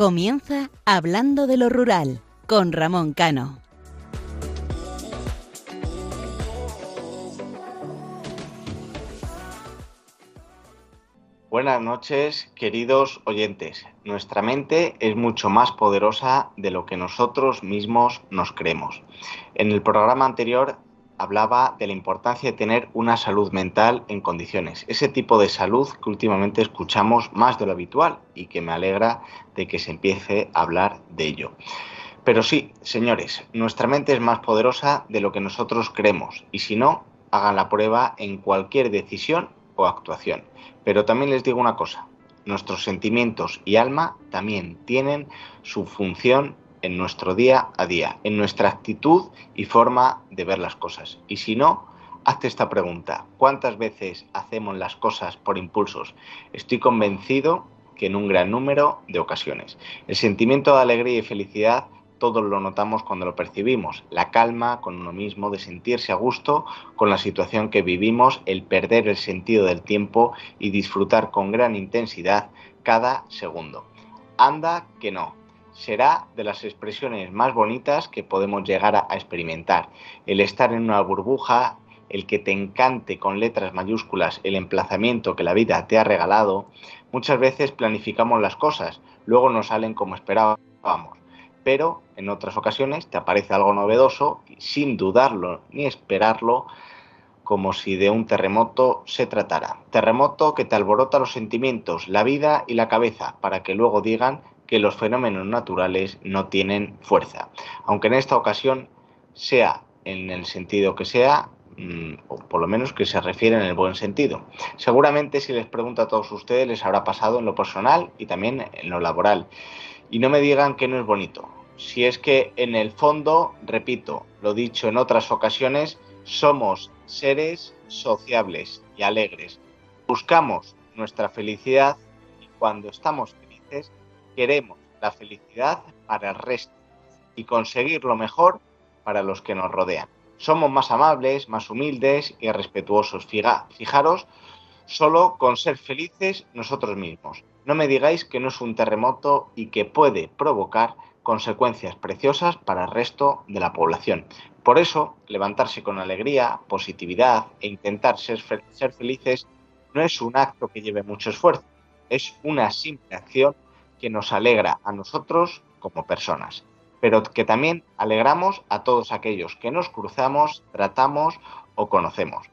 Comienza Hablando de lo Rural con Ramón Cano. Buenas noches, queridos oyentes. Nuestra mente es mucho más poderosa de lo que nosotros mismos nos creemos. En el programa anterior hablaba de la importancia de tener una salud mental en condiciones. Ese tipo de salud que últimamente escuchamos más de lo habitual y que me alegra de que se empiece a hablar de ello. Pero sí, señores, nuestra mente es más poderosa de lo que nosotros creemos y si no, hagan la prueba en cualquier decisión o actuación. Pero también les digo una cosa, nuestros sentimientos y alma también tienen su función en nuestro día a día, en nuestra actitud y forma de ver las cosas. Y si no, hazte esta pregunta. ¿Cuántas veces hacemos las cosas por impulsos? Estoy convencido que en un gran número de ocasiones. El sentimiento de alegría y felicidad todos lo notamos cuando lo percibimos. La calma con uno mismo, de sentirse a gusto con la situación que vivimos, el perder el sentido del tiempo y disfrutar con gran intensidad cada segundo. Anda que no, será de las expresiones más bonitas que podemos llegar a, experimentar. El estar en una burbuja, el que te encante con letras mayúsculas el emplazamiento que la vida te ha regalado. Muchas veces planificamos las cosas, luego no salen como esperábamos, pero en otras ocasiones te aparece algo novedoso sin dudarlo ni esperarlo como si de un terremoto se tratara. Terremoto que te alborota los sentimientos, la vida y la cabeza, para que luego digan que los fenómenos naturales no tienen fuerza. Aunque en esta ocasión sea en el sentido que sea, mm, o por lo menos que se refiere en el buen sentido. Seguramente si les pregunto a todos ustedes les habrá pasado en lo personal y también en lo laboral. Y no me digan que no es bonito. Si es que en el fondo, repito, lo dicho en otras ocasiones, somos seres sociables y alegres. Buscamos nuestra felicidad y cuando estamos felices queremos la felicidad para el resto y conseguir lo mejor para los que nos rodean. Somos más amables, más humildes y respetuosos. fijaros solo con ser felices nosotros mismos. No me digáis que no es un terremoto y que puede provocar consecuencias preciosas para el resto de la población. Por eso, levantarse con alegría, positividad e intentar ser felices no es un acto que lleve mucho esfuerzo, es una simple acción que nos alegra a nosotros como personas, pero que también alegramos a todos aquellos que nos cruzamos, tratamos o conocemos.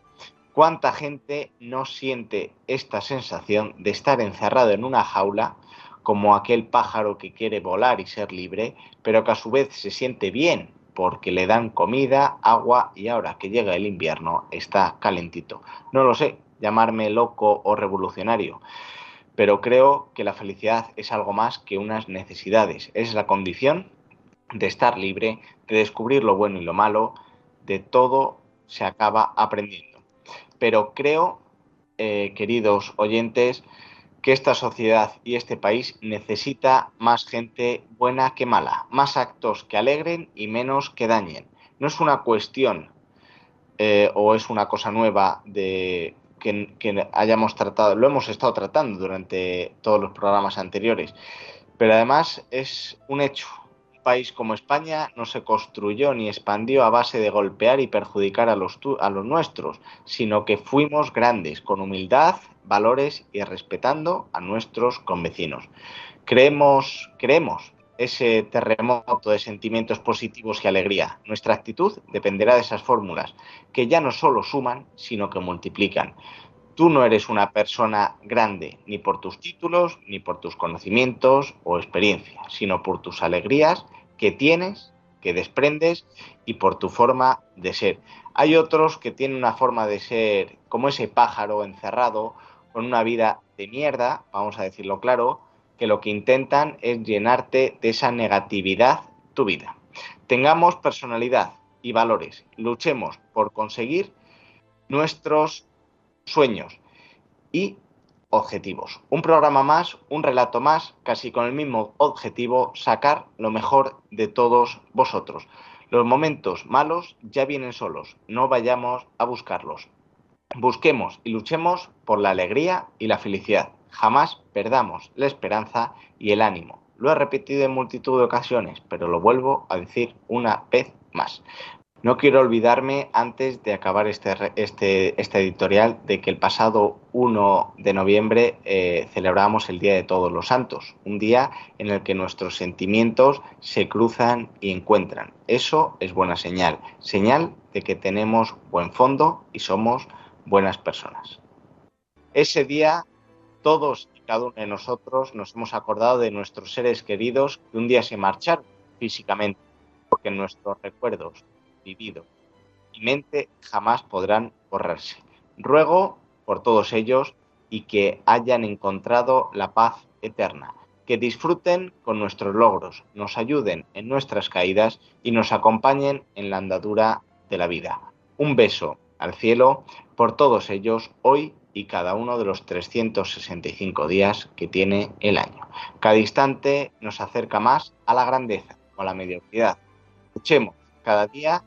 ¿Cuánta gente no siente esta sensación de estar encerrado en una jaula como aquel pájaro que quiere volar y ser libre, pero que a su vez se siente bien porque le dan comida, agua y ahora que llega el invierno está calentito? No lo sé, llamarme loco o revolucionario, pero creo que la felicidad es algo más que unas necesidades, es la condición de estar libre, de descubrir lo bueno y lo malo, de todo se acaba aprendiendo. Pero creo, eh, queridos oyentes, que esta sociedad y este país necesita más gente buena que mala, más actos que alegren y menos que dañen. No es una cuestión eh, o es una cosa nueva de que, hayamos tratado, lo hemos estado tratando durante todos los programas anteriores, pero además es un hecho. Un país como España no se construyó ni expandió a base de golpear y perjudicar a los, a los nuestros, sino que fuimos grandes, con humildad, valores y respetando a nuestros convecinos. Creemos, creemos ese terremoto de sentimientos positivos y alegría. Nuestra actitud dependerá de esas fórmulas, que ya no solo suman, sino que multiplican. Tú no eres una persona grande ni por tus títulos, ni por tus conocimientos o experiencia, sino por tus alegrías que tienes, que desprendes y por tu forma de ser. Hay otros que tienen una forma de ser como ese pájaro encerrado, con una vida de mierda, vamos a decirlo claro, que lo que intentan es llenarte de esa negatividad tu vida. Tengamos personalidad y valores, luchemos por conseguir nuestros sueños y objetivos. Un programa más, un relato más, casi con el mismo objetivo, sacar lo mejor de todos vosotros. Los momentos malos ya vienen solos, no vayamos a buscarlos. Busquemos y luchemos por la alegría y la felicidad jamás perdamos la esperanza y el ánimo. Lo he repetido en multitud de ocasiones, pero lo vuelvo a decir una vez más. No quiero olvidarme, antes de acabar este, este, este editorial, de que el pasado 1 de noviembre eh, celebramos el Día de Todos los Santos, un día en el que nuestros sentimientos se cruzan y encuentran. Eso es buena señal, señal de que tenemos buen fondo y somos buenas personas. Ese día, todos y cada uno de nosotros nos hemos acordado de nuestros seres queridos que un día se marcharon físicamente, porque nuestros recuerdos vivido y mente jamás podrán borrarse. Ruego por todos ellos y que hayan encontrado la paz eterna, que disfruten con nuestros logros, nos ayuden en nuestras caídas y nos acompañen en la andadura de la vida. Un beso al cielo por todos ellos hoy y cada uno de los 365 días que tiene el año. Cada instante nos acerca más a la grandeza o a la mediocridad. Luchemos cada día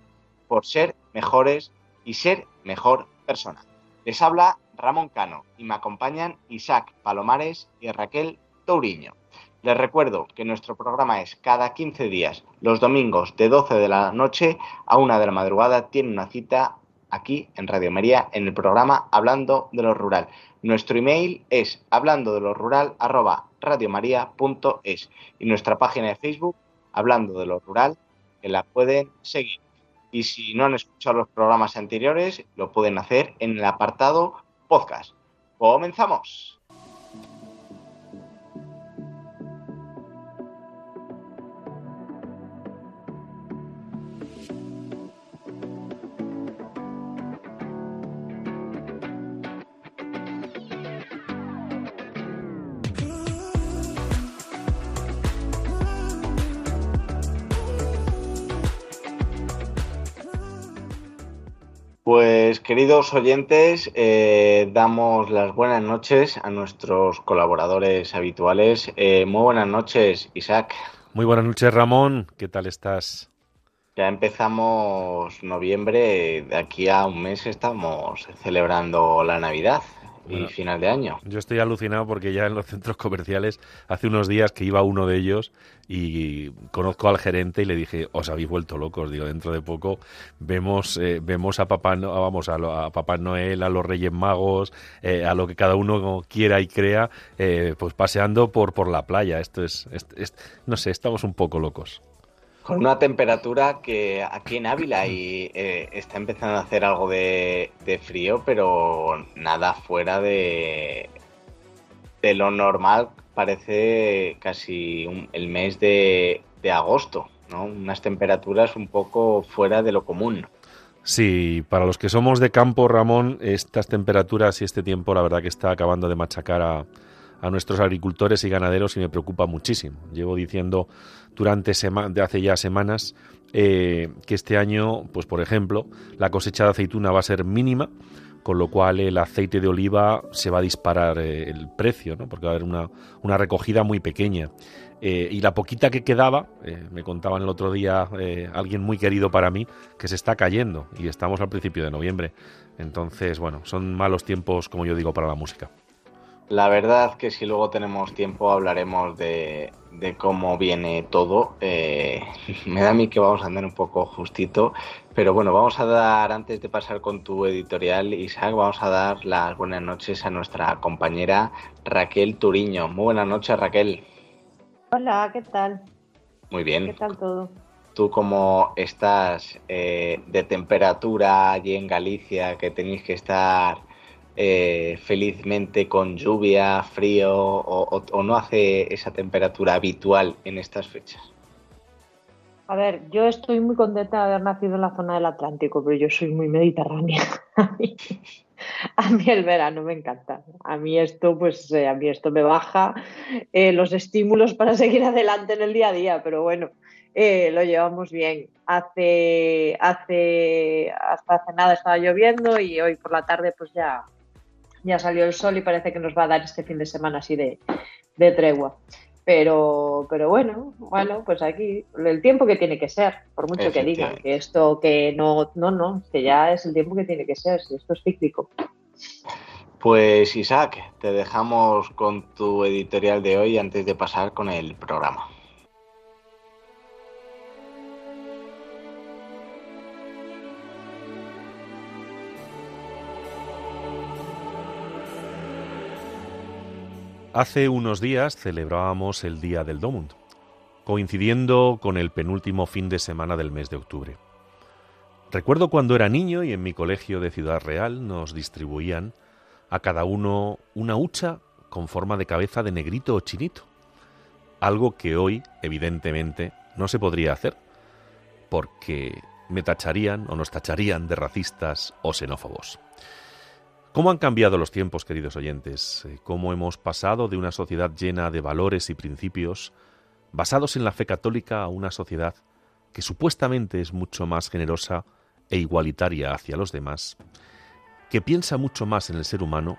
por ser mejores y ser mejor persona. Les habla Ramón Cano y me acompañan Isaac Palomares y Raquel Touriño. Les recuerdo que nuestro programa es cada 15 días, los domingos de 12 de la noche a 1 de la madrugada, tiene una cita aquí en Radio María en el programa Hablando de lo Rural. Nuestro email es hablando de lo rural arroba y nuestra página de Facebook Hablando de lo Rural que la pueden seguir. Y si no han escuchado los programas anteriores, lo pueden hacer en el apartado podcast. Comenzamos. Queridos oyentes, eh, damos las buenas noches a nuestros colaboradores habituales. Eh, muy buenas noches, Isaac. Muy buenas noches, Ramón. ¿Qué tal estás? Ya empezamos noviembre, de aquí a un mes estamos celebrando la Navidad y final de año. Yo estoy alucinado porque ya en los centros comerciales hace unos días que iba uno de ellos y conozco al gerente y le dije, os habéis vuelto locos, digo, dentro de poco vemos eh, vemos a papá vamos a, papá Noel, a los Reyes Magos, eh, a lo que cada uno quiera y crea, eh, pues paseando por por la playa. Esto es, no sé, estamos un poco locos con una temperatura que aquí en Ávila y eh, está empezando a hacer algo de, frío, pero nada fuera de, de lo normal. Parece casi el mes de, agosto, ¿no? Unas temperaturas un poco fuera de lo común. Sí, para los que somos de campo, Ramón, estas temperaturas y este tiempo, la verdad que está acabando de machacar a, a nuestros agricultores y ganaderos y me preocupa muchísimo. Llevo diciendo durante de hace ya semanas eh, que este año, pues por ejemplo, la cosecha de aceituna va a ser mínima, con lo cual el aceite de oliva se va a disparar eh, el precio, ¿no? porque va a haber una, una recogida muy pequeña. Eh, y la poquita que quedaba, me contaban el otro día alguien muy querido para mí, que se está cayendo y estamos al principio de noviembre. Entonces, bueno, son malos tiempos, como yo digo, para la música. La verdad que si luego tenemos tiempo hablaremos de, cómo viene todo. Eh, me da a mí que vamos a andar un poco justito, pero bueno, vamos a dar, antes de pasar con tu editorial, Isaac, vamos a dar las buenas noches a nuestra compañera Raquel Turiño. Muy buenas noches, Raquel. Hola, ¿qué tal? Muy bien. ¿Qué tal todo? ¿Tú cómo estás eh, de temperatura allí en Galicia, que tenéis que estar eh, felizmente con lluvia, frío o, no hace esa temperatura habitual en estas fechas? A ver, yo estoy muy contenta de haber nacido en la zona del Atlántico, pero yo soy muy mediterránea. a mí el verano me encanta. A mí esto, pues, eh, a mí esto me baja eh, los estímulos para seguir adelante en el día a día, pero bueno, lo llevamos bien. Hace, hace, hasta hace nada estaba lloviendo y hoy por la tarde, pues ya, ya salió el sol y parece que nos va a dar este fin de semana así de, tregua. Pero, pero bueno, bueno, pues aquí el tiempo que tiene que ser, por mucho que digan que esto que no, no, no, que ya es el tiempo que tiene que ser, si esto es cíclico. Pues Isaac, te dejamos con tu editorial de hoy antes de pasar con el programa. Hace unos días celebrábamos el Día del Domund, coincidiendo con el penúltimo fin de semana del mes de octubre. Recuerdo cuando era niño y en mi colegio de Ciudad Real nos distribuían a cada uno una hucha con forma de cabeza de negrito o chinito, algo que hoy, evidentemente, no se podría hacer, porque me tacharían o nos tacharían de racistas o xenófobos. ¿Cómo han cambiado los tiempos, queridos oyentes? Eh, ¿Cómo hemos pasado de una sociedad llena de valores y principios basados en la fe católica a una sociedad que supuestamente es mucho más generosa e igualitaria hacia los demás, que piensa mucho más en el ser humano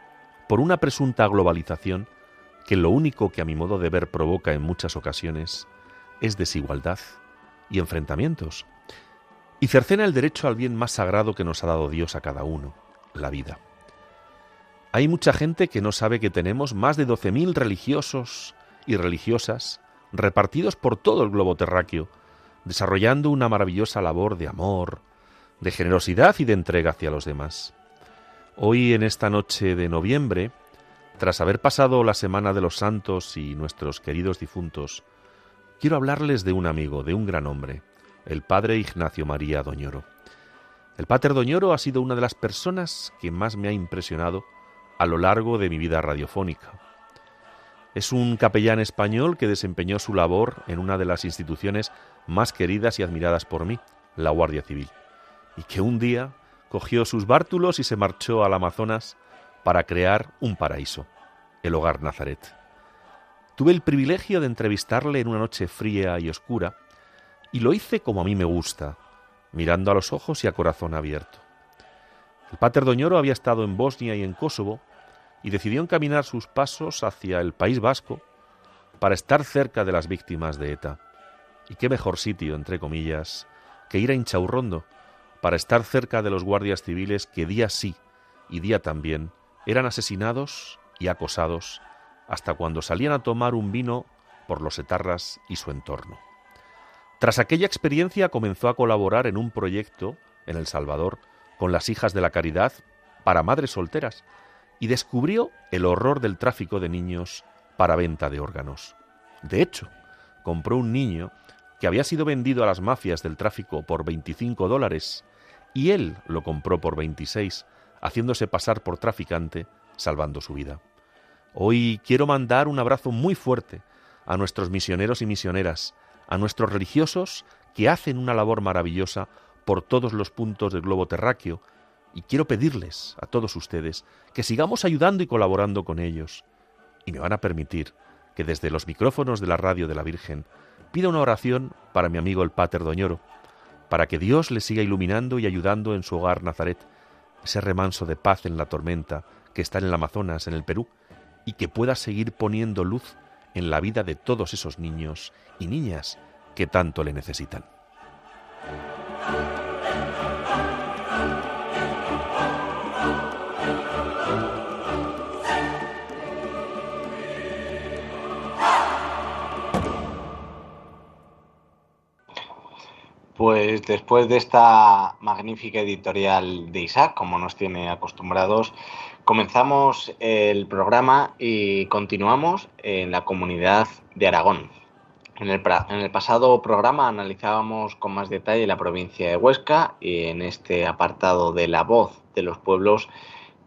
por una presunta globalización que lo único que a mi modo de ver provoca en muchas ocasiones es desigualdad y enfrentamientos, y cercena el derecho al bien más sagrado que nos ha dado Dios a cada uno, la vida. Hay mucha gente que no sabe que tenemos más de 12.000 religiosos y religiosas repartidos por todo el globo terráqueo, desarrollando una maravillosa labor de amor, de generosidad y de entrega hacia los demás. Hoy, en esta noche de noviembre, tras haber pasado la Semana de los Santos y nuestros queridos difuntos, quiero hablarles de un amigo, de un gran hombre, el padre Ignacio María Doñoro. El pater Doñoro ha sido una de las personas que más me ha impresionado a lo largo de mi vida radiofónica. Es un capellán español que desempeñó su labor en una de las instituciones más queridas y admiradas por mí, la Guardia Civil, y que un día cogió sus bártulos y se marchó al Amazonas para crear un paraíso, el Hogar Nazaret. Tuve el privilegio de entrevistarle en una noche fría y oscura, y lo hice como a mí me gusta, mirando a los ojos y a corazón abierto. El Pater Doñoro había estado en Bosnia y en Kosovo y decidió encaminar sus pasos hacia el País Vasco para estar cerca de las víctimas de ETA. Y qué mejor sitio, entre comillas, que ir a Inchaurrondo para estar cerca de los guardias civiles que día sí y día también eran asesinados y acosados hasta cuando salían a tomar un vino por los etarras y su entorno. Tras aquella experiencia comenzó a colaborar en un proyecto en El Salvador con las hijas de la caridad para madres solteras y descubrió el horror del tráfico de niños para venta de órganos. De hecho, compró un niño que había sido vendido a las mafias del tráfico por 25 dólares y él lo compró por 26, haciéndose pasar por traficante, salvando su vida. Hoy quiero mandar un abrazo muy fuerte a nuestros misioneros y misioneras, a nuestros religiosos que hacen una labor maravillosa por todos los puntos del globo terráqueo y quiero pedirles a todos ustedes que sigamos ayudando y colaborando con ellos. Y me van a permitir que desde los micrófonos de la radio de la Virgen pida una oración para mi amigo el Pater Doñoro, para que Dios le siga iluminando y ayudando en su hogar Nazaret, ese remanso de paz en la tormenta que está en el Amazonas, en el Perú, y que pueda seguir poniendo luz en la vida de todos esos niños y niñas que tanto le necesitan. Pues después de esta magnífica editorial de Isaac, como nos tiene acostumbrados, comenzamos el programa y continuamos en la comunidad de Aragón. En el, en el, pasado programa analizábamos con más detalle la provincia de Huesca y en este apartado de la voz de los pueblos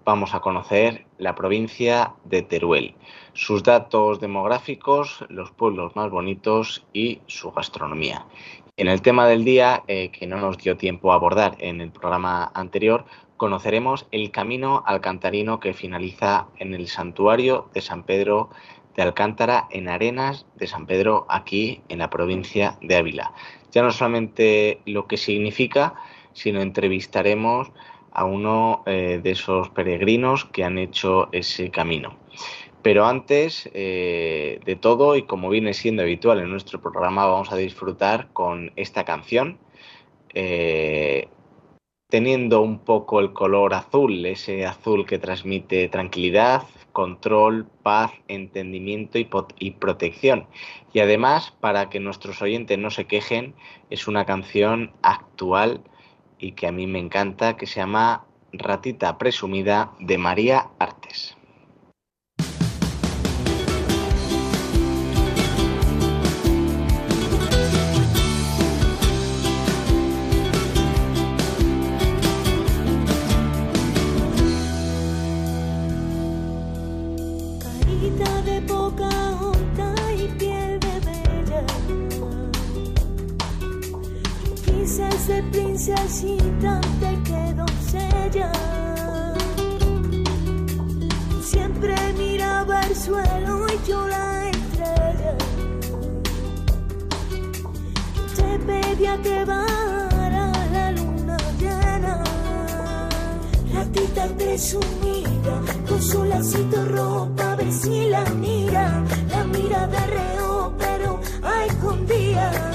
vamos a conocer la provincia de Teruel, sus datos demográficos, los pueblos más bonitos y su gastronomía. En el tema del día, eh, que no nos dio tiempo a abordar en el programa anterior, conoceremos el camino alcantarino que finaliza en el santuario de San Pedro de Alcántara en Arenas de San Pedro, aquí en la provincia de Ávila. Ya no solamente lo que significa, sino entrevistaremos a uno eh, de esos peregrinos que han hecho ese camino. Pero antes eh, de todo, y como viene siendo habitual en nuestro programa, vamos a disfrutar con esta canción. Eh, teniendo un poco el color azul, ese azul que transmite tranquilidad, control, paz, entendimiento y, y, protección. Y además, para que nuestros oyentes no se quejen, es una canción actual y que a mí me encanta, que se llama Ratita Presumida de María Artes. Princesita te quedó doncella. Siempre miraba el suelo y yo la estrella. Te pedía que vara la luna llena. Ratita presumida, con su lacito ropa, ver si la mira. La mira de reo, pero a escondida.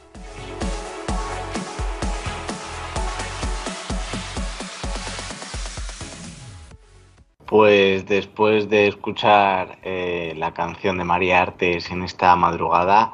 Pues después de escuchar eh, la canción de María Artes en esta madrugada,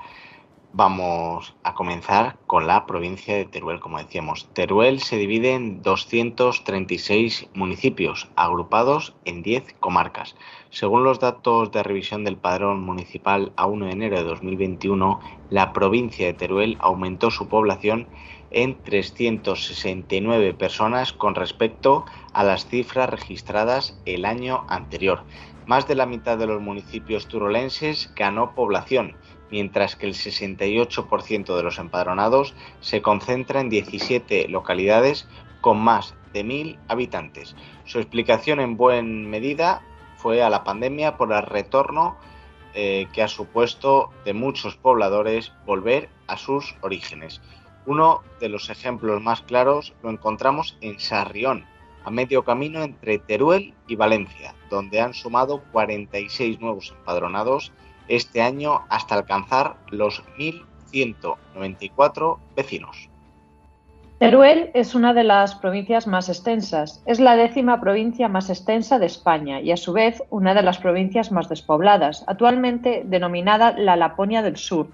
vamos a comenzar con la provincia de Teruel, como decíamos. Teruel se divide en 236 municipios, agrupados en 10 comarcas. Según los datos de revisión del padrón municipal a 1 de enero de 2021, la provincia de Teruel aumentó su población en 369 personas con respecto a las cifras registradas el año anterior. Más de la mitad de los municipios turolenses ganó población, mientras que el 68% de los empadronados se concentra en 17 localidades con más de mil habitantes. Su explicación en buena medida fue a la pandemia por el retorno eh, que ha supuesto de muchos pobladores volver a sus orígenes. Uno de los ejemplos más claros lo encontramos en Sarrión, a medio camino entre Teruel y Valencia, donde han sumado 46 nuevos empadronados este año hasta alcanzar los 1.194 vecinos. Teruel es una de las provincias más extensas. Es la décima provincia más extensa de España y a su vez una de las provincias más despobladas, actualmente denominada la Laponia del Sur,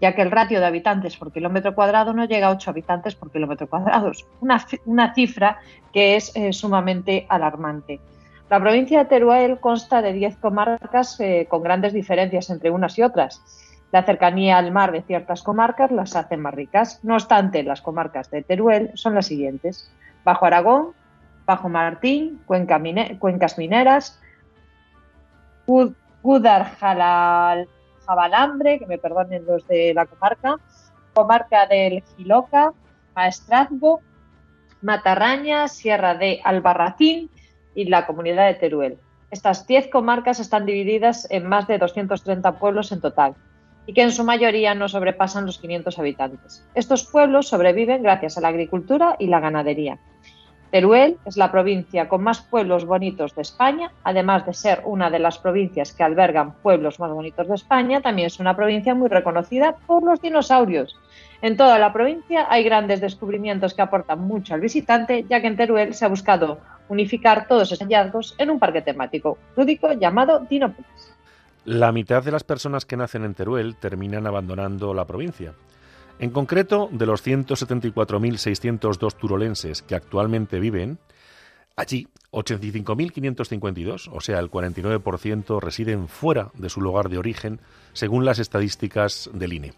ya que el ratio de habitantes por kilómetro cuadrado no llega a 8 habitantes por kilómetro cuadrado, una, cifra que es eh, sumamente alarmante. La provincia de Teruel consta de 10 comarcas eh, con grandes diferencias entre unas y otras la cercanía al mar de ciertas comarcas las hace más ricas. No obstante, las comarcas de Teruel son las siguientes. Bajo Aragón, Bajo Martín, Cuencas Mineras, Jabalambre, que me perdonen los de la comarca, comarca del Giloca, Maestrazgo, Matarraña, Sierra de Albarracín y la comunidad de Teruel. Estas 10 comarcas están divididas en más de 230 pueblos en total y que en su mayoría no sobrepasan los 500 habitantes. Estos pueblos sobreviven gracias a la agricultura y la ganadería. Teruel es la provincia con más pueblos bonitos de España, además de ser una de las provincias que albergan pueblos más bonitos de España, también es una provincia muy reconocida por los dinosaurios. En toda la provincia hay grandes descubrimientos que aportan mucho al visitante, ya que en Teruel se ha buscado unificar todos esos hallazgos en un parque temático lúdico llamado Dinópolis. La mitad de las personas que nacen en Teruel terminan abandonando la provincia. En concreto, de los 174.602 turolenses que actualmente viven, allí 85.552, o sea, el 49%, residen fuera de su lugar de origen, según las estadísticas del INE.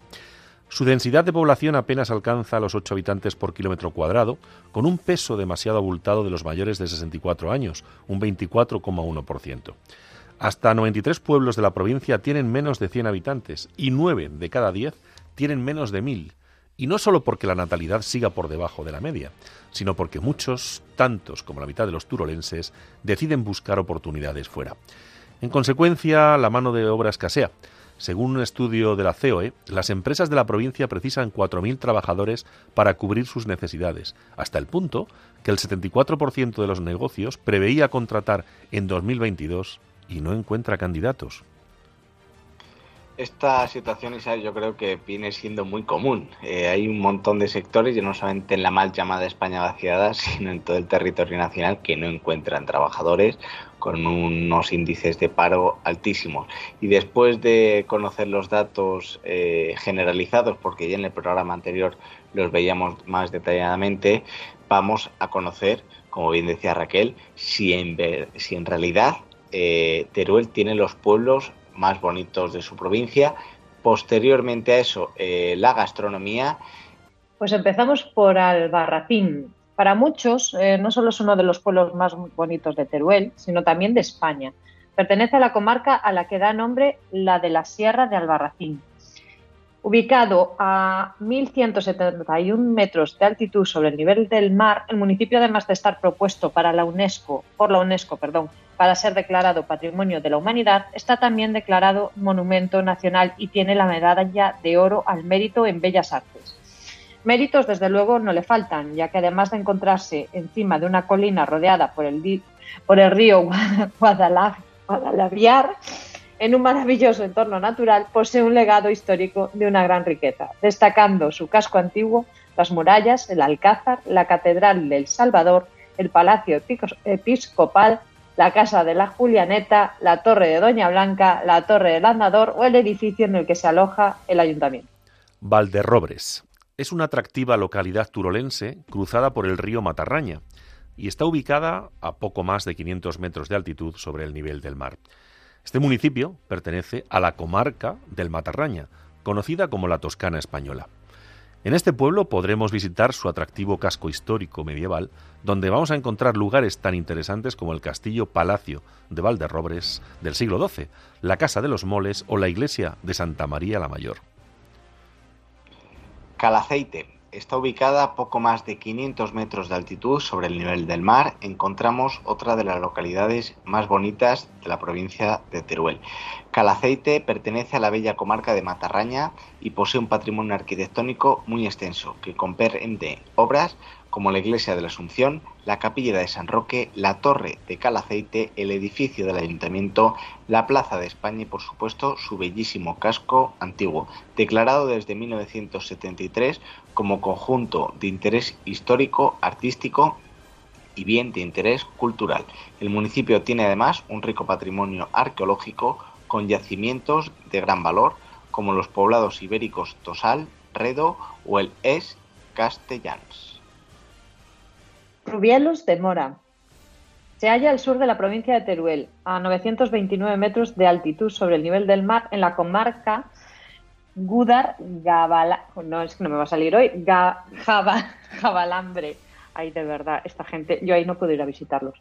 Su densidad de población apenas alcanza los 8 habitantes por kilómetro cuadrado, con un peso demasiado abultado de los mayores de 64 años, un 24,1%. Hasta 93 pueblos de la provincia tienen menos de 100 habitantes y 9 de cada 10 tienen menos de 1000. Y no solo porque la natalidad siga por debajo de la media, sino porque muchos, tantos como la mitad de los turolenses, deciden buscar oportunidades fuera. En consecuencia, la mano de obra escasea. Según un estudio de la COE, las empresas de la provincia precisan 4.000 trabajadores para cubrir sus necesidades, hasta el punto que el 74% de los negocios preveía contratar en 2022 y no encuentra candidatos. Esta situación, Isabel, yo creo que viene siendo muy común. Eh, hay un montón de sectores, y no solamente en la mal llamada España vaciada, sino en todo el territorio nacional, que no encuentran trabajadores con unos índices de paro altísimos. Y después de conocer los datos eh, generalizados, porque ya en el programa anterior los veíamos más detalladamente, vamos a conocer, como bien decía Raquel, si en, si en realidad eh, Teruel tiene los pueblos más bonitos de su provincia. Posteriormente a eso, eh, la gastronomía. Pues empezamos por Albarracín. Para muchos, eh, no solo es uno de los pueblos más bonitos de Teruel, sino también de España. Pertenece a la comarca a la que da nombre la de la Sierra de Albarracín. Ubicado a 1.171 metros de altitud sobre el nivel del mar, el municipio, además de estar propuesto para la UNESCO, por la UNESCO perdón, para ser declarado Patrimonio de la Humanidad, está también declarado Monumento Nacional y tiene la medalla de oro al mérito en Bellas Artes. Méritos, desde luego, no le faltan, ya que además de encontrarse encima de una colina rodeada por el, por el río Guadalaviar, en un maravilloso entorno natural, posee un legado histórico de una gran riqueza, destacando su casco antiguo, las murallas, el Alcázar, la Catedral del Salvador, el Palacio Episcopal, la Casa de la Julianeta, la Torre de Doña Blanca, la Torre del Andador o el edificio en el que se aloja el ayuntamiento. Valderrobres es una atractiva localidad turolense cruzada por el río Matarraña y está ubicada a poco más de 500 metros de altitud sobre el nivel del mar. Este municipio pertenece a la comarca del Matarraña, conocida como la Toscana española. En este pueblo podremos visitar su atractivo casco histórico medieval, donde vamos a encontrar lugares tan interesantes como el castillo Palacio de Valderrobres del siglo XII, la Casa de los Moles o la iglesia de Santa María la Mayor. Calaceite está ubicada a poco más de 500 metros de altitud sobre el nivel del mar. Encontramos otra de las localidades más bonitas de la provincia de Teruel. Calaceite pertenece a la bella comarca de Matarraña y posee un patrimonio arquitectónico muy extenso que comprende obras como la iglesia de la Asunción, la capilla de San Roque, la torre de Calaceite, el edificio del ayuntamiento, la plaza de España y por supuesto su bellísimo casco antiguo, declarado desde 1973 como conjunto de interés histórico, artístico y bien de interés cultural. El municipio tiene además un rico patrimonio arqueológico con yacimientos de gran valor como los poblados ibéricos Tosal, Redo o el Es Castellans. Rubielos de Mora. Se halla al sur de la provincia de Teruel, a 929 metros de altitud sobre el nivel del mar, en la comarca Gudar Gabala, no es que no me va a salir hoy, Jabalambre. Ay, de verdad, esta gente, yo ahí no puedo ir a visitarlos.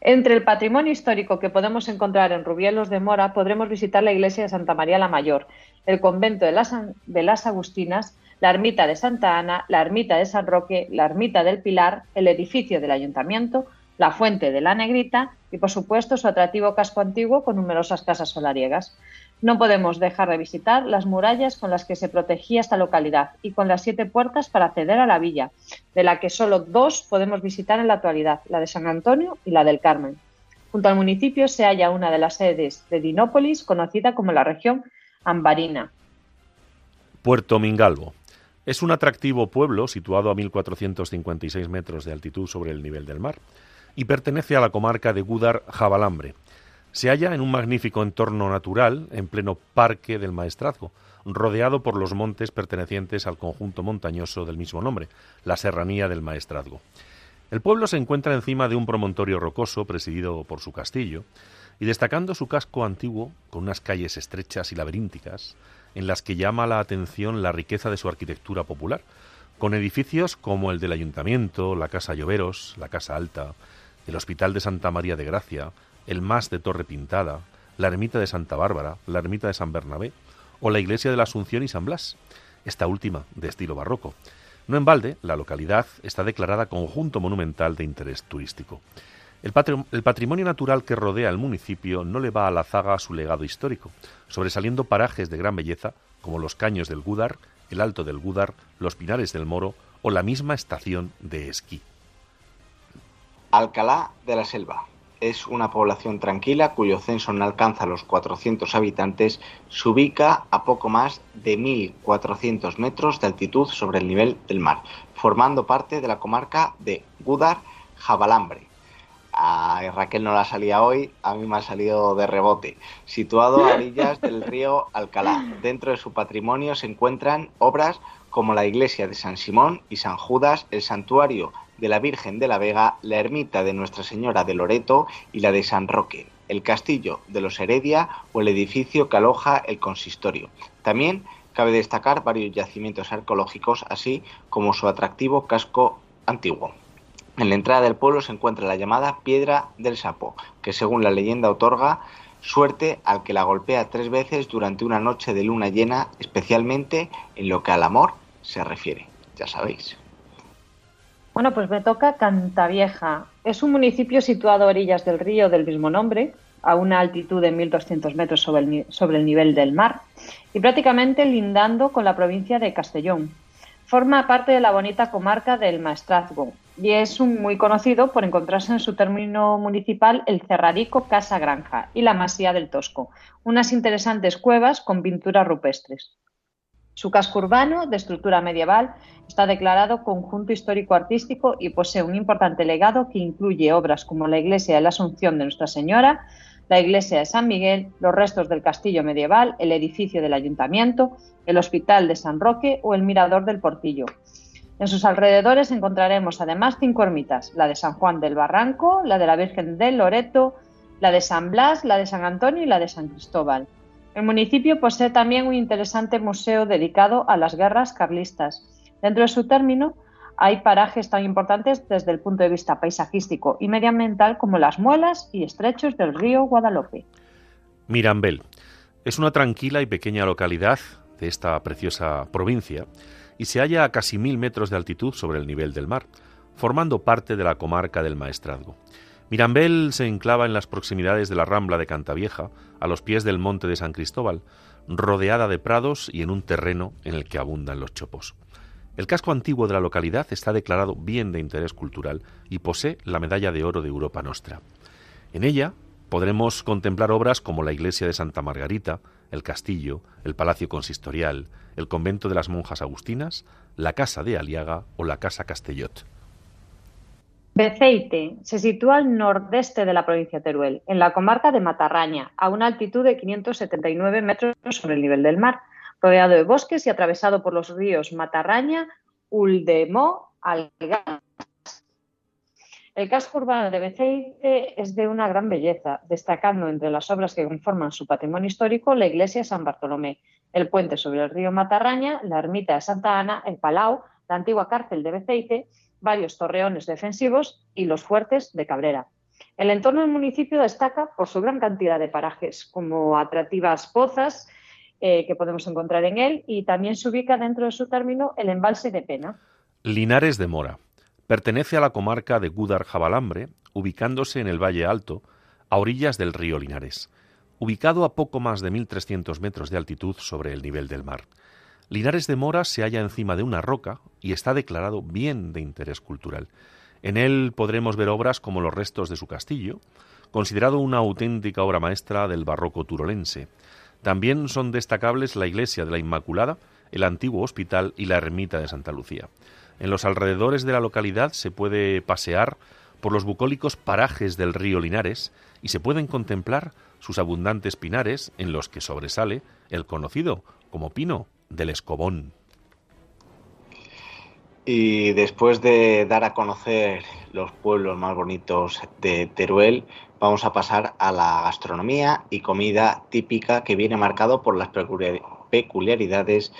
Entre el patrimonio histórico que podemos encontrar en Rubielos de Mora, podremos visitar la iglesia de Santa María la Mayor, el convento de las Agustinas, la ermita de Santa Ana, la ermita de San Roque, la ermita del Pilar, el edificio del ayuntamiento, la fuente de la Negrita y, por supuesto, su atractivo casco antiguo con numerosas casas solariegas. No podemos dejar de visitar las murallas con las que se protegía esta localidad y con las siete puertas para acceder a la villa, de la que solo dos podemos visitar en la actualidad, la de San Antonio y la del Carmen. Junto al municipio se halla una de las sedes de Dinópolis, conocida como la región Ambarina. Puerto Mingalvo. Es un atractivo pueblo situado a 1.456 metros de altitud sobre el nivel del mar y pertenece a la comarca de Gúdar Jabalambre. Se halla en un magnífico entorno natural en pleno parque del Maestrazgo, rodeado por los montes pertenecientes al conjunto montañoso del mismo nombre, la Serranía del Maestrazgo. El pueblo se encuentra encima de un promontorio rocoso presidido por su castillo y destacando su casco antiguo con unas calles estrechas y laberínticas, en las que llama la atención la riqueza de su arquitectura popular, con edificios como el del Ayuntamiento, la Casa Lloveros, la Casa Alta, el Hospital de Santa María de Gracia, el Mas de Torre Pintada, la Ermita de Santa Bárbara, la Ermita de San Bernabé o la Iglesia de la Asunción y San Blas, esta última de estilo barroco. No en balde, la localidad está declarada conjunto monumental de interés turístico. El, patrimonio natural que rodea el municipio no le va a la zaga a su legado histórico, sobresaliendo parajes de gran belleza como los caños del Gúdar, el Alto del Gúdar, los Pinares del Moro o la misma estación de esquí. Alcalá de la Selva es una población tranquila cuyo censo no alcanza los 400 habitantes, se ubica a poco más de 1.400 metros de altitud sobre el nivel del mar, formando parte de la comarca de Gúdar-Jabalambre, a Raquel no la salía hoy, a mí me ha salido de rebote. Situado a orillas del río Alcalá. Dentro de su patrimonio se encuentran obras como la iglesia de San Simón y San Judas, el santuario de la Virgen de la Vega, la ermita de Nuestra Señora de Loreto y la de San Roque, el castillo de los Heredia o el edificio que aloja el consistorio. También cabe destacar varios yacimientos arqueológicos, así como su atractivo casco antiguo. En la entrada del pueblo se encuentra la llamada Piedra del Sapo, que según la leyenda otorga suerte al que la golpea tres veces durante una noche de luna llena, especialmente en lo que al amor se refiere. Ya sabéis. Bueno, pues me toca Cantavieja. Es un municipio situado a orillas del río del mismo nombre, a una altitud de 1.200 metros sobre el, sobre el nivel del mar y prácticamente lindando con la provincia de Castellón. Forma parte de la bonita comarca del Maestrazgo y es un muy conocido por encontrarse en su término municipal el Cerradico Casa Granja y la Masía del Tosco, unas interesantes cuevas con pinturas rupestres. Su casco urbano, de estructura medieval, está declarado conjunto histórico-artístico y posee un importante legado que incluye obras como la Iglesia de la Asunción de Nuestra Señora, la iglesia de San Miguel, los restos del castillo medieval, el edificio del ayuntamiento, el hospital de San Roque o el mirador del Portillo. En sus alrededores encontraremos además cinco ermitas, la de San Juan del Barranco, la de la Virgen del Loreto, la de San Blas, la de San Antonio y la de San Cristóbal. El municipio posee también un interesante museo dedicado a las guerras carlistas. Dentro de su término hay parajes tan importantes desde el punto de vista paisajístico y medioambiental como las muelas y estrechos del río Guadalupe. Mirambel es una tranquila y pequeña localidad de esta preciosa provincia y se halla a casi mil metros de altitud sobre el nivel del mar, formando parte de la comarca del Maestrazgo. Mirambel se enclava en las proximidades de la Rambla de Cantavieja, a los pies del monte de San Cristóbal, rodeada de prados y en un terreno en el que abundan los chopos. El casco antiguo de la localidad está declarado bien de interés cultural y posee la medalla de oro de Europa Nostra. En ella podremos contemplar obras como la iglesia de Santa Margarita, el castillo, el palacio consistorial, el convento de las monjas agustinas, la casa de Aliaga o la casa Castellot. Beceite se sitúa al nordeste de la provincia de Teruel, en la comarca de Matarraña, a una altitud de 579 metros sobre el nivel del mar, rodeado de bosques y atravesado por los ríos Matarraña, Uldemó, Algar el casco urbano de Beceite es de una gran belleza, destacando entre las obras que conforman su patrimonio histórico la iglesia San Bartolomé, el puente sobre el río Matarraña, la ermita de Santa Ana, el Palau, la antigua cárcel de Beceite, varios torreones defensivos y los fuertes de Cabrera. El entorno del municipio destaca por su gran cantidad de parajes, como atractivas pozas eh, que podemos encontrar en él, y también se ubica dentro de su término el embalse de Pena. Linares de Mora. Pertenece a la comarca de Gúdar-Jabalambre, ubicándose en el Valle Alto, a orillas del río Linares, ubicado a poco más de 1.300 metros de altitud sobre el nivel del mar. Linares de Mora se halla encima de una roca y está declarado bien de interés cultural. En él podremos ver obras como los restos de su castillo, considerado una auténtica obra maestra del barroco turolense. También son destacables la iglesia de la Inmaculada, el antiguo hospital y la ermita de Santa Lucía. En los alrededores de la localidad se puede pasear por los bucólicos parajes del río Linares y se pueden contemplar sus abundantes pinares en los que sobresale el conocido como pino del Escobón. Y después de dar a conocer los pueblos más bonitos de Teruel, vamos a pasar a la gastronomía y comida típica que viene marcado por las peculiaridades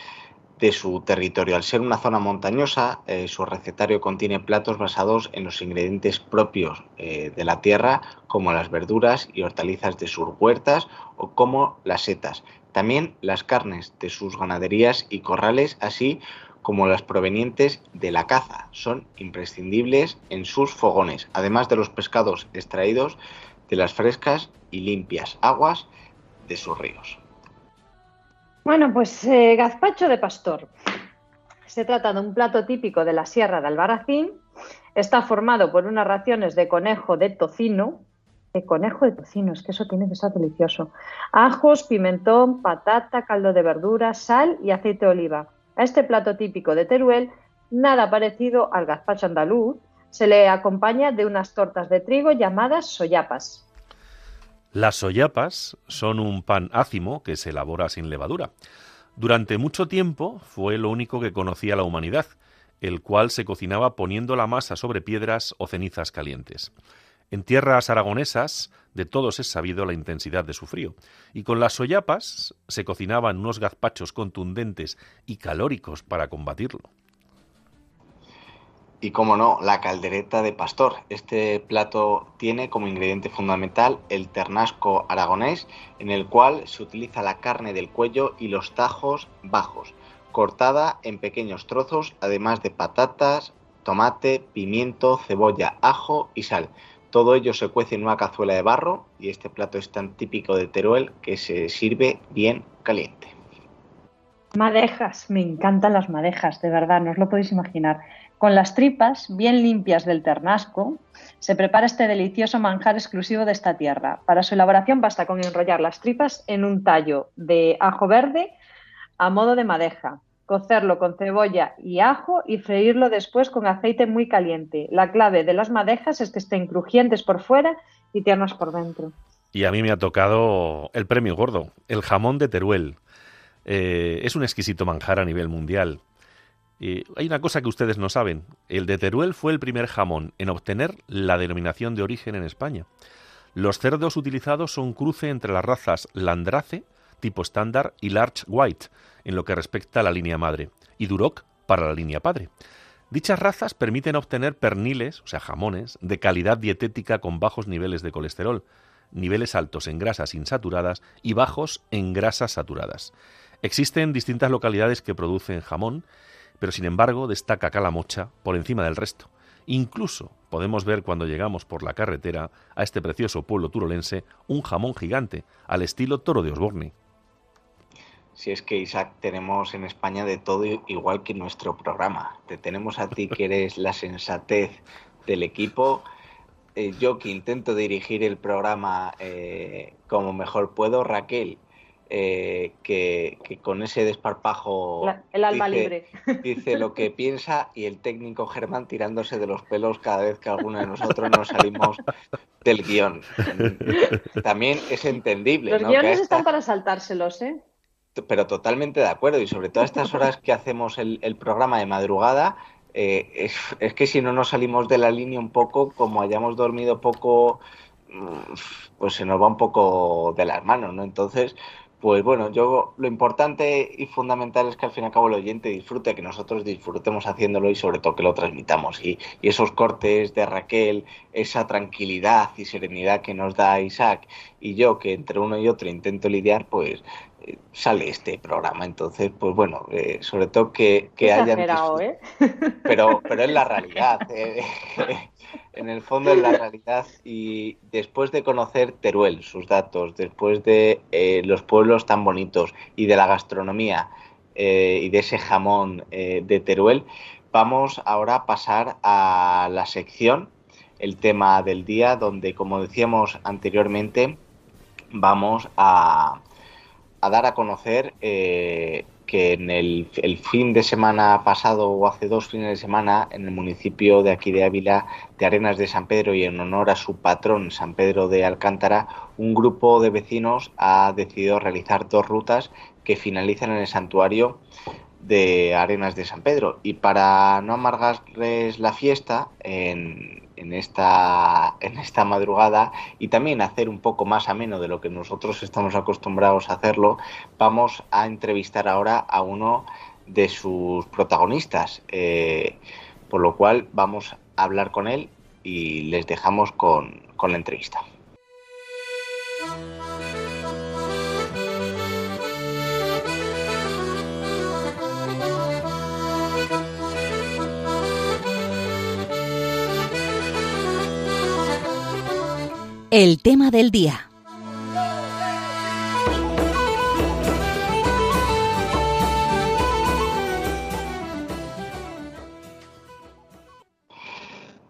de su territorio. Al ser una zona montañosa, eh, su recetario contiene platos basados en los ingredientes propios eh, de la tierra, como las verduras y hortalizas de sus huertas o como las setas. También las carnes de sus ganaderías y corrales, así como las provenientes de la caza, son imprescindibles en sus fogones, además de los pescados extraídos de las frescas y limpias aguas de sus ríos. Bueno, pues eh, gazpacho de pastor. Se trata de un plato típico de la Sierra de Albarracín. Está formado por unas raciones de conejo de tocino. De conejo de tocino, es que eso tiene que ser delicioso. Ajos, pimentón, patata, caldo de verduras, sal y aceite de oliva. A este plato típico de Teruel, nada parecido al gazpacho andaluz, se le acompaña de unas tortas de trigo llamadas soyapas. Las soyapas son un pan ácimo que se elabora sin levadura. Durante mucho tiempo fue lo único que conocía la humanidad, el cual se cocinaba poniendo la masa sobre piedras o cenizas calientes. En tierras aragonesas de todos es sabido la intensidad de su frío, y con las soyapas se cocinaban unos gazpachos contundentes y calóricos para combatirlo y, como no, la caldereta de pastor. Este plato tiene como ingrediente fundamental el ternasco aragonés, en el cual se utiliza la carne del cuello y los tajos bajos, cortada en pequeños trozos, además de patatas, tomate, pimiento, cebolla, ajo y sal. Todo ello se cuece en una cazuela de barro y este plato es tan típico de Teruel que se sirve bien caliente. Madejas, me encantan las madejas, de verdad, no os lo podéis imaginar. Con las tripas bien limpias del ternasco, se prepara este delicioso manjar exclusivo de esta tierra. Para su elaboración basta con enrollar las tripas en un tallo de ajo verde a modo de madeja, cocerlo con cebolla y ajo y freírlo después con aceite muy caliente. La clave de las madejas es que estén crujientes por fuera y tiernos por dentro. Y a mí me ha tocado el premio gordo, el jamón de Teruel. Eh, es un exquisito manjar a nivel mundial hay una cosa que ustedes no saben. El de Teruel fue el primer jamón en obtener la denominación de origen en España. Los cerdos utilizados son cruce entre las razas Landrace, tipo estándar, y Large White, en lo que respecta a la línea madre, y Duroc para la línea padre. Dichas razas permiten obtener perniles, o sea, jamones, de calidad dietética con bajos niveles de colesterol, niveles altos en grasas insaturadas y bajos en grasas saturadas. Existen distintas localidades que producen jamón pero sin embargo destaca Calamocha por encima del resto. Incluso podemos ver cuando llegamos por la carretera a este precioso pueblo turolense un jamón gigante al estilo toro de Osborne. Si es que Isaac tenemos en España de todo igual que nuestro programa. Te tenemos a ti que eres la sensatez del equipo. Eh, yo que intento dirigir el programa eh, como mejor puedo, Raquel, eh, que, con ese desparpajo el alma libre. dice lo que piensa y el técnico Germán tirándose de los pelos cada vez que alguno de nosotros nos salimos del guion. También es entendible. Los guiones están para saltárselos, ¿eh? Pero totalmente de acuerdo y sobre todo a estas horas que hacemos el, programa de madrugada, eh, es, es, que si no nos salimos de la línea un poco, como hayamos dormido poco, mm, pues se nos va un poco de las manos, ¿no? Entonces, pues bueno, yo lo importante y fundamental es que al fin y al cabo el oyente disfrute, que nosotros disfrutemos haciéndolo y sobre todo que lo transmitamos. Y, esos cortes de Raquel, esa tranquilidad y serenidad que nos da Isaac y yo, que entre uno y otro intento lidiar, pues sale este programa. Entonces, pues bueno, eh, sobre todo que, que hayan... ¿eh? Pero, pero es la realidad. Eh, en el fondo es la realidad y después de conocer Teruel, sus datos, después de los pueblos tan bonitos y de la gastronomía y de ese jamón de Teruel, vamos ahora a pasar a la sección, el tema del día, donde como decíamos anteriormente, vamos a, a dar a conocer que en el, fin de semana pasado o hace dos fines de semana en el municipio de aquí de Ávila de Arenas de San Pedro y en honor a su patrón San Pedro de Alcántara, un grupo de vecinos ha decidido realizar dos rutas que finalizan en el santuario de Arenas de San Pedro. Y para no amargarles la fiesta, en, en esta, en esta madrugada y también hacer un poco más ameno de lo que nosotros estamos acostumbrados a hacerlo, vamos a entrevistar ahora a uno de sus protagonistas, eh, por lo cual vamos a hablar con él y les dejamos con, con la entrevista. El tema del día.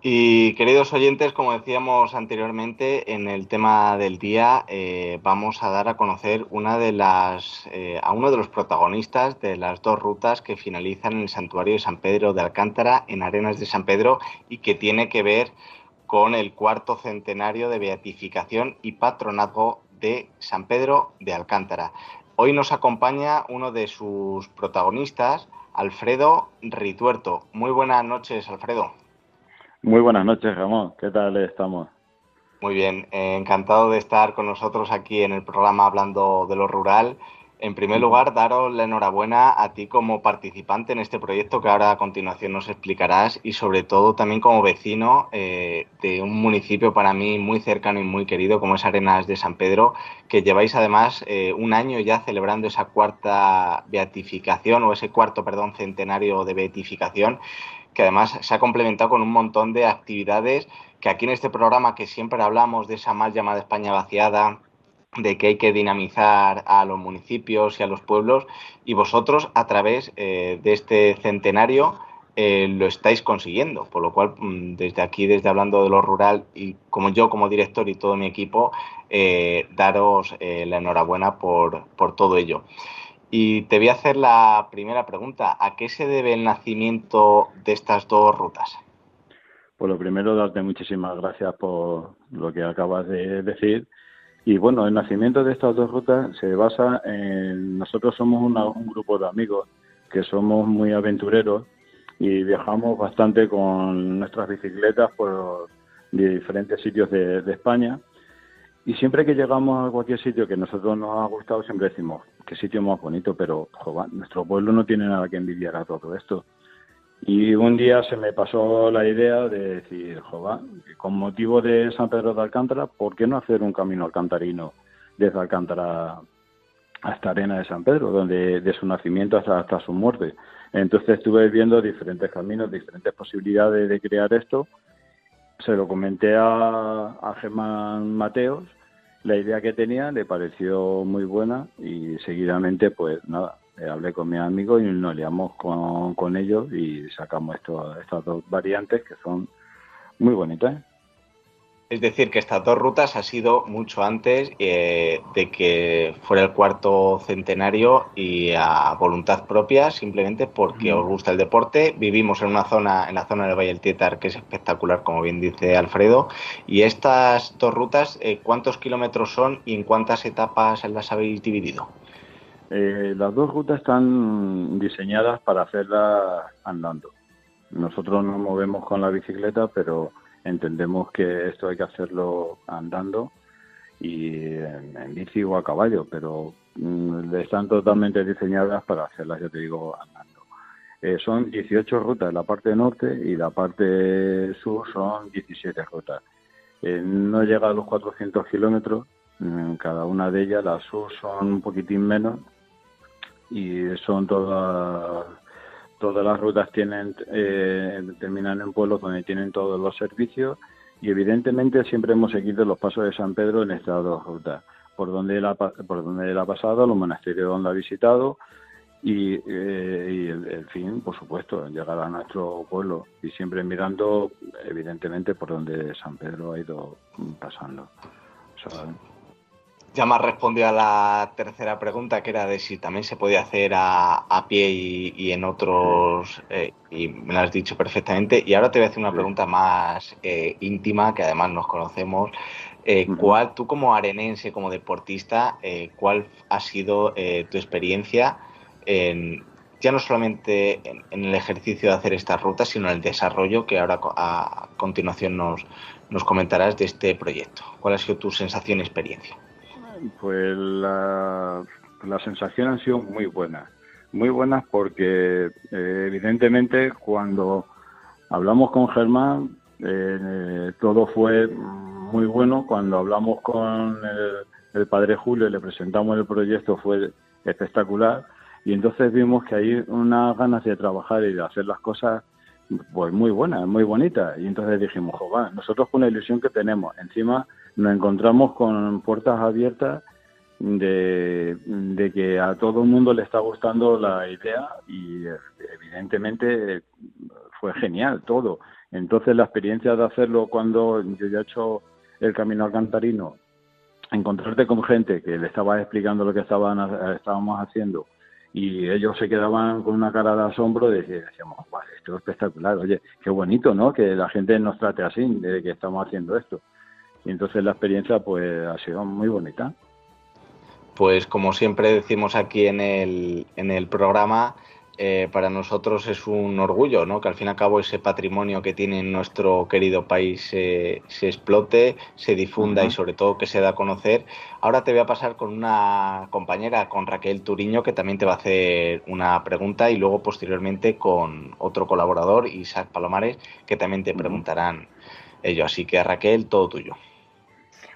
Y queridos oyentes, como decíamos anteriormente, en el tema del día eh, vamos a dar a conocer una de las, eh, a uno de los protagonistas de las dos rutas que finalizan en el santuario de San Pedro de Alcántara, en Arenas de San Pedro, y que tiene que ver con el cuarto centenario de beatificación y patronazgo de San Pedro de Alcántara. Hoy nos acompaña uno de sus protagonistas, Alfredo Rituerto. Muy buenas noches, Alfredo. Muy buenas noches, Ramón. ¿Qué tal estamos? Muy bien, eh, encantado de estar con nosotros aquí en el programa hablando de lo rural en primer lugar, daros la enhorabuena a ti como participante en este proyecto que ahora a continuación nos explicarás y sobre todo también como vecino eh, de un municipio para mí muy cercano y muy querido como es Arenas de San Pedro, que lleváis además eh, un año ya celebrando esa cuarta beatificación o ese cuarto, perdón, centenario de beatificación, que además se ha complementado con un montón de actividades que aquí en este programa que siempre hablamos de esa mal llamada España vaciada, de que hay que dinamizar a los municipios y a los pueblos y vosotros a través eh, de este centenario eh, lo estáis consiguiendo, por lo cual mm, desde aquí, desde hablando de lo rural y como yo como director y todo mi equipo, eh, daros la enhorabuena por, por todo ello. Y te voy a hacer la primera pregunta, ¿a qué se debe el nacimiento de estas dos rutas? Pues lo primero, darte muchísimas gracias por lo que acabas de decir y bueno, el nacimiento de estas dos rutas se basa en, nosotros somos un grupo de amigos que somos muy aventureros y viajamos bastante con nuestras bicicletas por diferentes sitios de, España. Y siempre que llegamos a cualquier sitio que a nosotros nos ha gustado, siempre decimos, qué sitio más bonito, pero nuestro pueblo no tiene nada que envidiar a todo esto. Y un día se me pasó la idea de decir, joder, con motivo de San Pedro de Alcántara, ¿por qué no hacer un camino alcantarino desde Alcántara hasta Arena de San Pedro, donde de su nacimiento hasta, hasta su muerte? Entonces estuve viendo diferentes caminos, diferentes posibilidades de crear esto. Se lo comenté a Germán Mateos, la idea que tenía le pareció muy buena y seguidamente pues nada, eh, hablé con mis amigos y nos liamos con, con ellos y sacamos esto, estas dos variantes que son muy bonitas. ¿eh? Es decir, que estas dos rutas ha sido mucho antes eh, de que fuera el cuarto centenario y a voluntad propia, simplemente porque os gusta el deporte. Vivimos en una zona, en la zona del Valle del Tietar, que es espectacular, como bien dice Alfredo. Y estas dos rutas, eh, ¿cuántos kilómetros son y en cuántas etapas las habéis dividido? Eh, las dos rutas están diseñadas para hacerlas andando. Nosotros nos movemos con la bicicleta, pero entendemos que esto hay que hacerlo andando y en, bici o a caballo, pero mm, están totalmente diseñadas para hacerlas, ya te digo, andando. Eh, son 18 rutas la parte norte y la parte sur son 17 rutas. Eh, no llega a los 400 kilómetros, en cada una de ellas, las sur son un poquitín menos y son todas todas las rutas tienen eh, terminan en pueblos donde tienen todos los servicios y evidentemente siempre hemos seguido los pasos de San Pedro en estas dos rutas. Por donde él ha, por donde él ha pasado los monasterios donde ha visitado y, eh, el, fin por supuesto llegar a nuestro pueblo y siempre mirando evidentemente por donde San Pedro ha ido pasando ya me has respondido a la tercera pregunta, que era de si también se podía hacer a, pie y, en otros, eh, y me lo has dicho perfectamente. Y ahora te voy a hacer una pregunta más eh, íntima, que además nos conocemos. Eh, ¿Cuál, tú como arenense, como deportista, cuál ha sido tu experiencia en, ya no solamente en, el ejercicio de hacer estas rutas, sino en el desarrollo que ahora a continuación nos, nos comentarás de este proyecto? ¿Cuál ha sido tu sensación y experiencia? Pues la, la sensación han sido muy buenas, muy buenas porque eh, evidentemente cuando hablamos con Germán eh, todo fue muy bueno, cuando hablamos con el, padre Julio y le presentamos el proyecto fue espectacular. Y entonces vimos que hay unas ganas de trabajar y de hacer las cosas pues muy buenas, muy bonitas. Y entonces dijimos, joder, nosotros con la ilusión que tenemos, encima nos encontramos con puertas abiertas de, que a todo el mundo le está gustando la idea y evidentemente fue genial todo. Entonces la experiencia de hacerlo cuando yo ya he hecho el camino al cantarino, encontrarte con gente que le estaba explicando lo que estaban, estábamos haciendo y ellos se quedaban con una cara de asombro y decíamos, esto es espectacular, oye, qué bonito, ¿no? Que la gente nos trate así, de que estamos haciendo esto. Y entonces la experiencia pues ha sido muy bonita. Pues como siempre decimos aquí en el, en el programa, eh, para nosotros es un orgullo, ¿no? Que al fin y al cabo ese patrimonio que tiene nuestro querido país se explote, se difunda y sobre todo que se da a conocer. Ahora te voy a pasar con una compañera, con Raquel Turiño, que también te va a hacer una pregunta y luego posteriormente con otro colaborador, Isaac Palomares, que también te preguntarán ello. Así que Raquel, todo tuyo.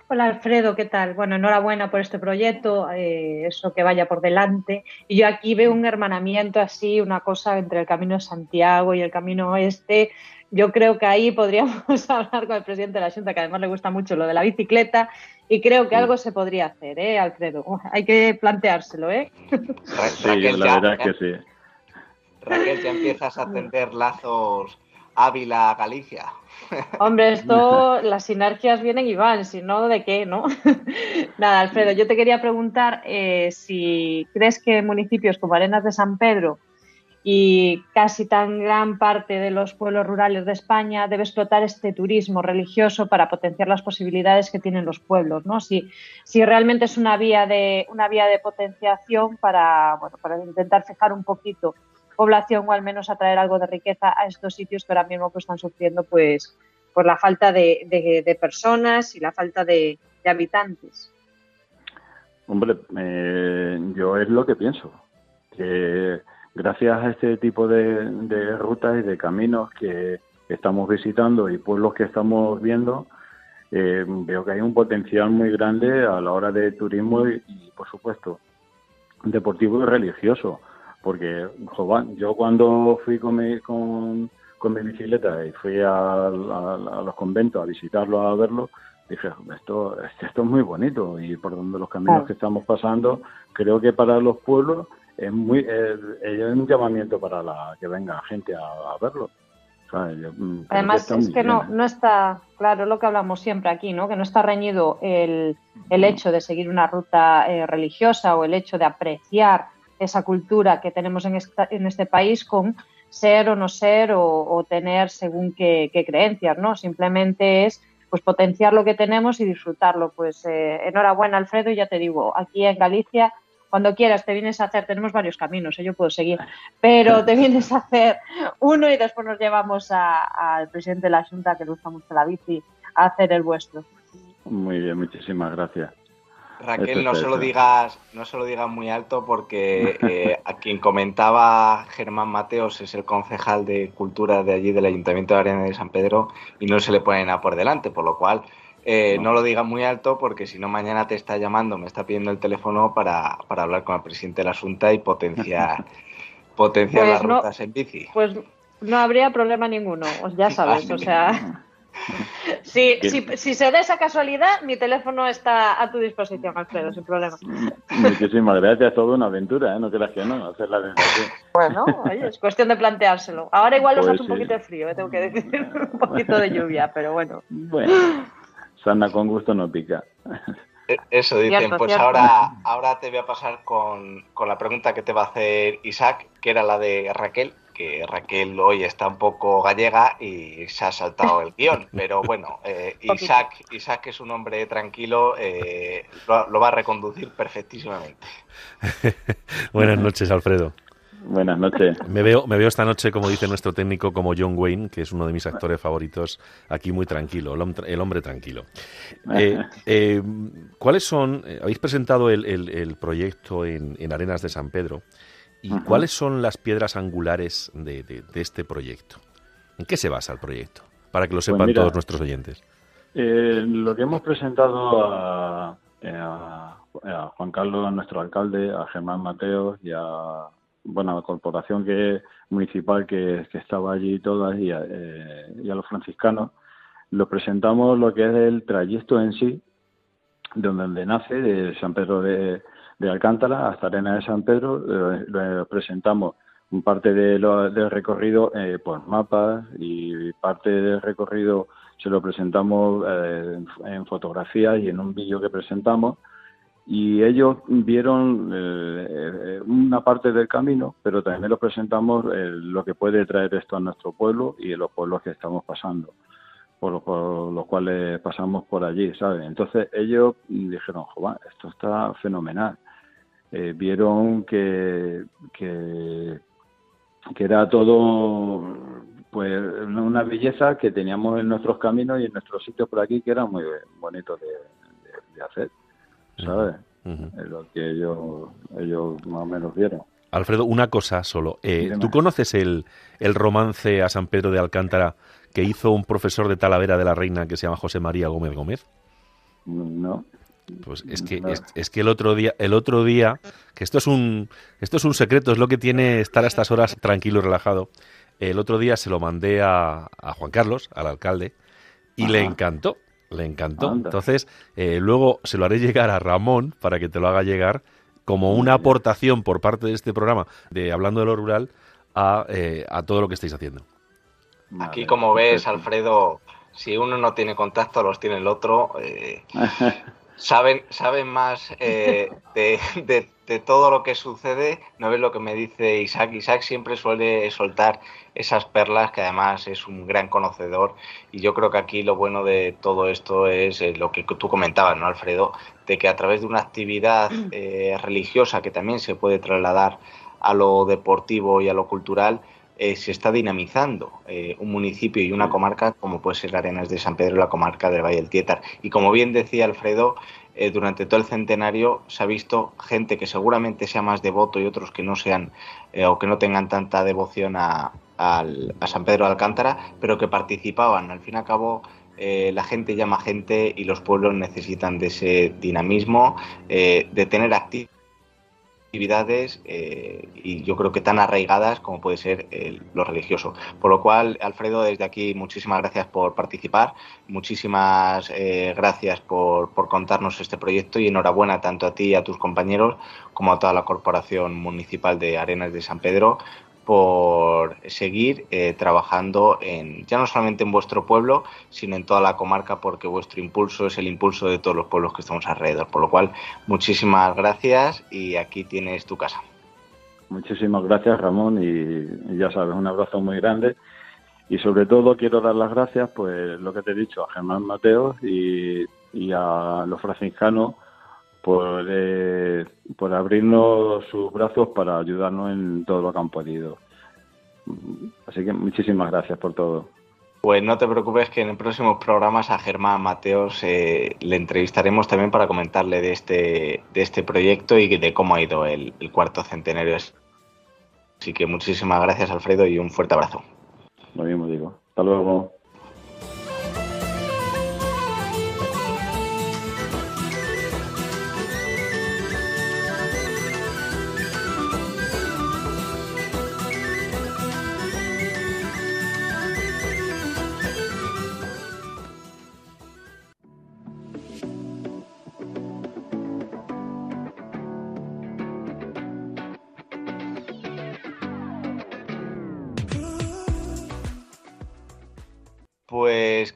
Hola Alfredo, ¿qué tal? Bueno, enhorabuena por este proyecto, eh, eso que vaya por delante. Y yo aquí veo un hermanamiento así, una cosa entre el Camino de Santiago y el Camino Oeste. Yo creo que ahí podríamos hablar con el presidente de la Junta, que además le gusta mucho lo de la bicicleta, y creo que algo se podría hacer, ¿eh, Alfredo? Hay que planteárselo, ¿eh? Sí, la verdad que sí. Raquel, ya empiezas a tender lazos Ávila-Galicia. Hombre, esto, las sinergias vienen y van, si no, ¿de qué, no? Nada, Alfredo, yo te quería preguntar eh, si crees que municipios como Arenas de San Pedro y casi tan gran parte de los pueblos rurales de España debe explotar este turismo religioso para potenciar las posibilidades que tienen los pueblos, ¿no? Si, si realmente es una vía de una vía de potenciación para, bueno, para intentar fijar un poquito población o al menos atraer algo de riqueza a estos sitios que ahora mismo pues, están sufriendo pues por la falta de, personas y la falta de, habitantes. Hombre, eh, yo es lo que pienso, que gracias a este tipo de, rutas y de caminos que estamos visitando y pueblos que estamos viendo, eh, veo que hay un potencial muy grande a la hora de turismo y por supuesto, deportivo y religioso porque yo cuando fui con mi, con, mi bicicleta y fui a, los conventos a visitarlo, a verlo, dije, esto, esto es muy bonito y por donde los caminos que estamos pasando, creo que para los pueblos es muy es, un llamamiento para la que venga gente a, verlo. Mm, Además, es que no, no está, claro, lo que hablamos siempre aquí, ¿no? Que no está reñido el, el hecho de seguir una ruta eh, religiosa o el hecho de apreciar esa cultura que tenemos en, en este país con ser o no ser o, tener según qué, creencias, ¿no? Simplemente es pues potenciar lo que tenemos y disfrutarlo. Pues eh, enhorabuena, Alfredo, y ya te digo, aquí en Galicia cuando quieras te vienes a hacer, tenemos varios caminos, ¿eh? yo puedo seguir, pero te vienes a hacer uno y después nos llevamos al presidente de la Junta, que le gusta mucho la bici, a hacer el vuestro. Muy bien, muchísimas gracias. Raquel, no se lo digas, no se lo digas muy alto porque eh, a quien comentaba Germán Mateos es el concejal de cultura de allí del Ayuntamiento de Arena de San Pedro y no se le pone nada por delante, por lo cual eh, no. lo digas muy alto porque si no mañana te está llamando, me está pidiendo el teléfono para, para hablar con el presidente de la Junta y potenciar, potenciar pues las rutas en bici. Pues no habría problema ninguno, ya sabes, o sea... Si, si, se da esa casualidad, mi teléfono está a tu disposición, Alfredo, sin problema. Muchísimas gracias, toda una aventura, ¿eh? no creas que no, hacer la Bueno, oye, es cuestión de planteárselo. Ahora igual nos pues hace un poquito de frío, ¿eh? tengo que decir, un poquito de lluvia, pero bueno. Bueno, sana con gusto no pica. E, eso dicen, pues ahora, ahora te voy a pasar con, con, la pregunta que te va a hacer Isaac, que era la de Raquel, que Raquel hoy está un poco gallega y se ha saltado el guion, pero bueno, eh, Isaac, Isaac es un hombre tranquilo, eh, lo, va a reconducir perfectísimamente. Buenas noches, Alfredo. Buenas noches. Me veo, me veo esta noche, como dice nuestro técnico, como John Wayne, que es uno de mis actores favoritos, aquí muy tranquilo, el, hombre tranquilo. Eh, ¿Cuáles son, habéis presentado el, proyecto en, en Arenas de San Pedro, ¿Y cuáles son las piedras angulares de, este proyecto? ¿En qué se basa el proyecto? Para que lo pues sepan todos nuestros oyentes. Eh, lo que hemos presentado eh, a, Juan Carlos, nuestro alcalde, a Germán Mateo y a bueno, la corporación que municipal que, estaba allí todas y a, eh, y a los franciscanos, lo presentamos lo que es el trayecto en sí, donde nace, de San Pedro de, de Alcántara hasta Arena de San Pedro, lo, presentamos un parte de del recorrido eh, por mapas y parte del recorrido se lo presentamos eh, en fotografías y en un vídeo que presentamos y ellos vieron eh, una parte del camino, pero también lo presentamos lo que puede traer esto a nuestro pueblo y en los pueblos que estamos pasando, por, por los cuales pasamos por allí, ¿sabes? Entonces ellos dijeron, Joder, esto está fenomenal. Eh, vieron que, que, era todo pues una belleza que teníamos en nuestros caminos y en nuestros sitios por aquí que era muy bonito de, hacer, ¿sabes? Es lo que ellos, ellos más o menos vieron. Alfredo, una cosa solo. Eh, ¿Tú conoces el, el romance a San Pedro de Alcántara que hizo un profesor de Talavera de la Reina que se llama José María Gómez Gómez? No. Pues es que, es, que el otro día, el otro día, que esto es un, esto es un secreto, es lo que tiene estar a estas horas tranquilo y relajado. El otro día se lo mandé a, a Juan Carlos, al alcalde, y le encantó, le encantó. Entonces, eh, luego se lo haré llegar a Ramón para que te lo haga llegar como una aportación por parte de este programa de Hablando de lo Rural a, eh, a todo lo que estáis haciendo. Aquí, como ves, Alfredo, si uno no tiene contacto, los tiene el otro. Eh, saben, saben más eh, de, todo lo que sucede. No ves lo que me dice Isaac. Isaac siempre suele soltar esas perlas, que además es un gran conocedor. Y yo creo que aquí lo bueno de todo esto es eh, lo que tú comentabas, ¿no, Alfredo? De que a través de una actividad eh, religiosa que también se puede trasladar a lo deportivo y a lo cultural, eh, se está dinamizando eh, un municipio y una comarca como puede ser Arenas de San Pedro, la comarca del Valle del Tietar. Y como bien decía Alfredo, eh, durante todo el centenario se ha visto gente que seguramente sea más devoto y otros que no sean o que no tengan tanta devoción a, San Pedro de Alcántara, pero que participaban. Al fin y al cabo, la gente llama gente y los pueblos necesitan de ese dinamismo, de tener actividad actividades eh, y yo creo que tan arraigadas como puede ser lo religioso. Por lo cual, Alfredo, desde aquí muchísimas gracias por participar, muchísimas eh, gracias por, por, contarnos este proyecto y enhorabuena tanto a ti y a tus compañeros como a toda la Corporación Municipal de Arenas de San Pedro por seguir eh, trabajando en ya no solamente en vuestro pueblo, sino en toda la comarca, porque vuestro impulso es el impulso de todos los pueblos que estamos alrededor. Por lo cual, muchísimas gracias y aquí tienes tu casa. Muchísimas gracias, Ramón, y, ya sabes, un abrazo muy grande. Y sobre todo quiero dar las gracias, pues lo que te he dicho, a Germán Mateos y, y a los franciscanos por, eh, por abrirnos sus brazos para ayudarnos en todo lo que han podido. Así que muchísimas gracias por todo. Pues no te preocupes que en el próximo programas a Germán Mateos eh, le entrevistaremos también para comentarle de este, de este proyecto y de cómo ha ido el, el cuarto centenario. Así que muchísimas gracias Alfredo y un fuerte abrazo. Lo mismo digo. Hasta luego.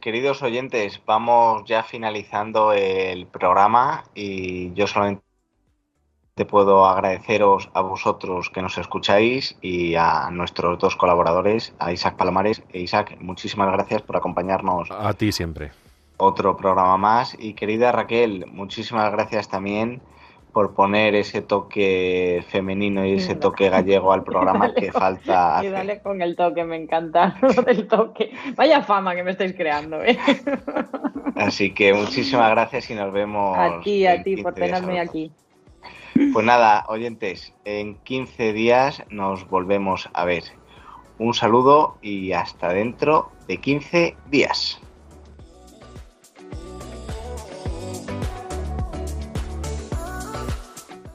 Queridos oyentes, vamos ya finalizando el programa y yo solamente puedo agradeceros a vosotros que nos escucháis y a nuestros dos colaboradores, a Isaac Palomares e Isaac, muchísimas gracias por acompañarnos. A ti siempre. Otro programa más y querida Raquel, muchísimas gracias también por poner ese toque femenino y ese toque gallego al programa que falta. Y dale con el toque, me encanta lo del toque. Vaya fama que me estáis creando. ¿eh? Así que muchísimas gracias y nos vemos. A ti, a ti por tenerme aquí. Pues nada, oyentes, en 15 días nos volvemos a ver. Un saludo y hasta dentro de 15 días.